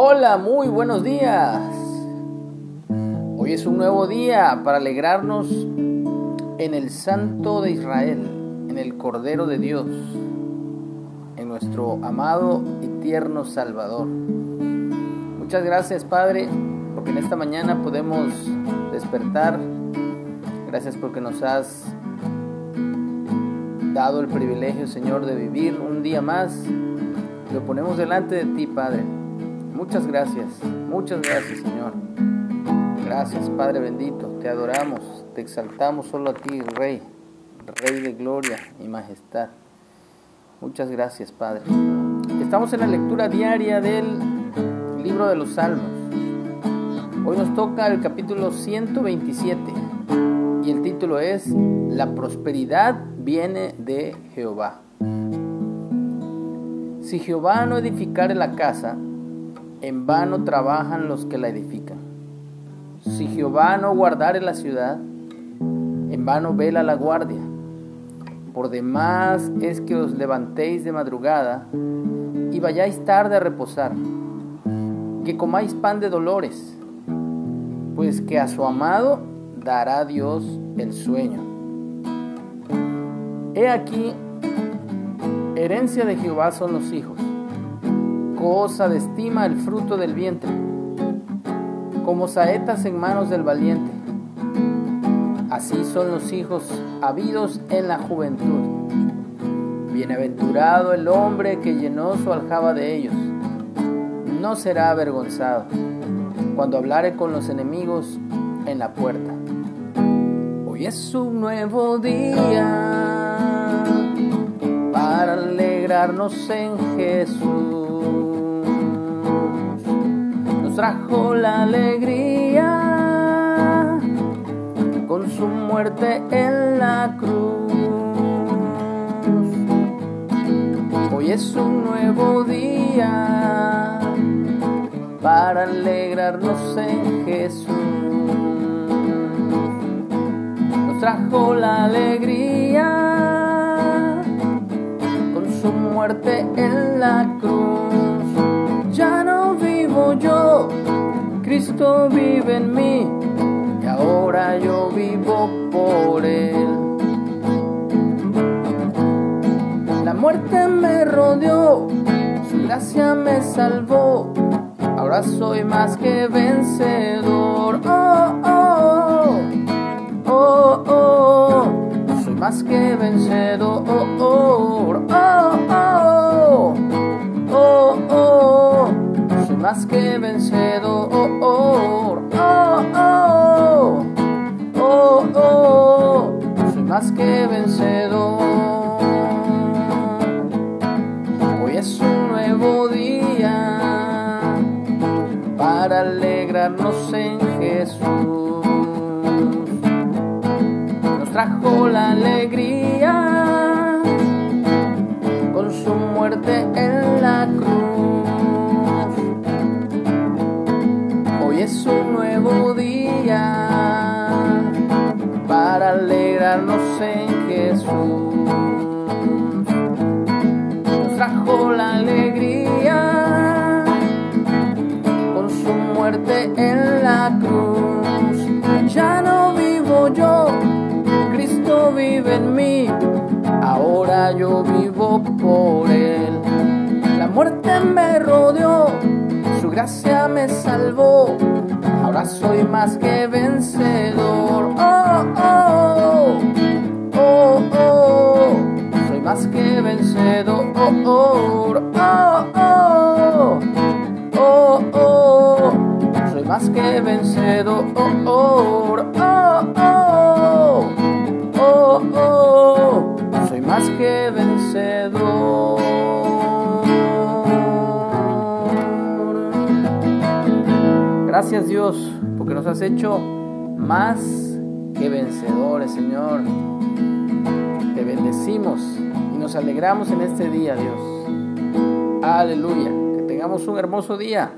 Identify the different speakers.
Speaker 1: Hola, muy buenos días. Hoy es un nuevo día para alegrarnos en el Santo de Israel, en el Cordero de Dios, en nuestro amado y tierno Salvador. Muchas gracias Padre, porque en esta mañana podemos despertar. Gracias porque nos has dado el privilegio, Señor, de vivir un día más. Lo ponemos delante de ti, Padre Muchas gracias, muchas gracias Señor. Gracias Padre bendito, te adoramos, te exaltamos solo a ti, Rey, Rey de gloria y majestad. Muchas gracias Padre. Estamos en la lectura diaria del libro de los Salmos. Hoy nos toca el capítulo 127 y el título es La prosperidad viene de Jehová. Si Jehová no edificare la casa, en vano trabajan los que la edifican. Si Jehová no guardare la ciudad, en vano vela la guardia. Por demás es que os levantéis de madrugada y vayáis tarde a reposar, que comáis pan de dolores, pues que a su amado dará Dios el sueño. He aquí, herencia de Jehová son los hijos cosa de estima el fruto del vientre, como saetas en manos del valiente. Así son los hijos habidos en la juventud. Bienaventurado el hombre que llenó su aljaba de ellos. No será avergonzado cuando hablare con los enemigos en la puerta. Hoy es un nuevo día en Jesús trajo la alegría con su muerte en la cruz. Hoy es un nuevo día para alegrarnos en Jesús. Nos trajo la alegría muerte en la cruz yo, Cristo vive en mí y ahora yo vivo por Él. La muerte me rodeó, su gracia me salvó, ahora soy más que vencedor. Oh, oh, oh, oh, soy más que vencedor. Oh, oh, más que vencedor. Oh, oh, oh, oh, oh, soy más que vencedor. Hoy es un nuevo día para alegrarnos en Jesús. Nos trajo la alegría alegrarnos en Jesús. Nos trajo la alegría con su muerte en la cruz. Ya no vivo yo, Cristo vive en mí. Ahora yo vivo por Él. La muerte me rodeó, su gracia me salvó ahora soy más que vencedor. Oh, oh, vencedor. Oh, oh, oh, oh, soy más que vencedor. Oh, oh, oh, oh, soy más que vencedor. Gracias Dios, porque nos has hecho más que vencedores, Señor. Te bendecimos nos alegramos en este día, Dios. Aleluya. Que tengamos un hermoso día.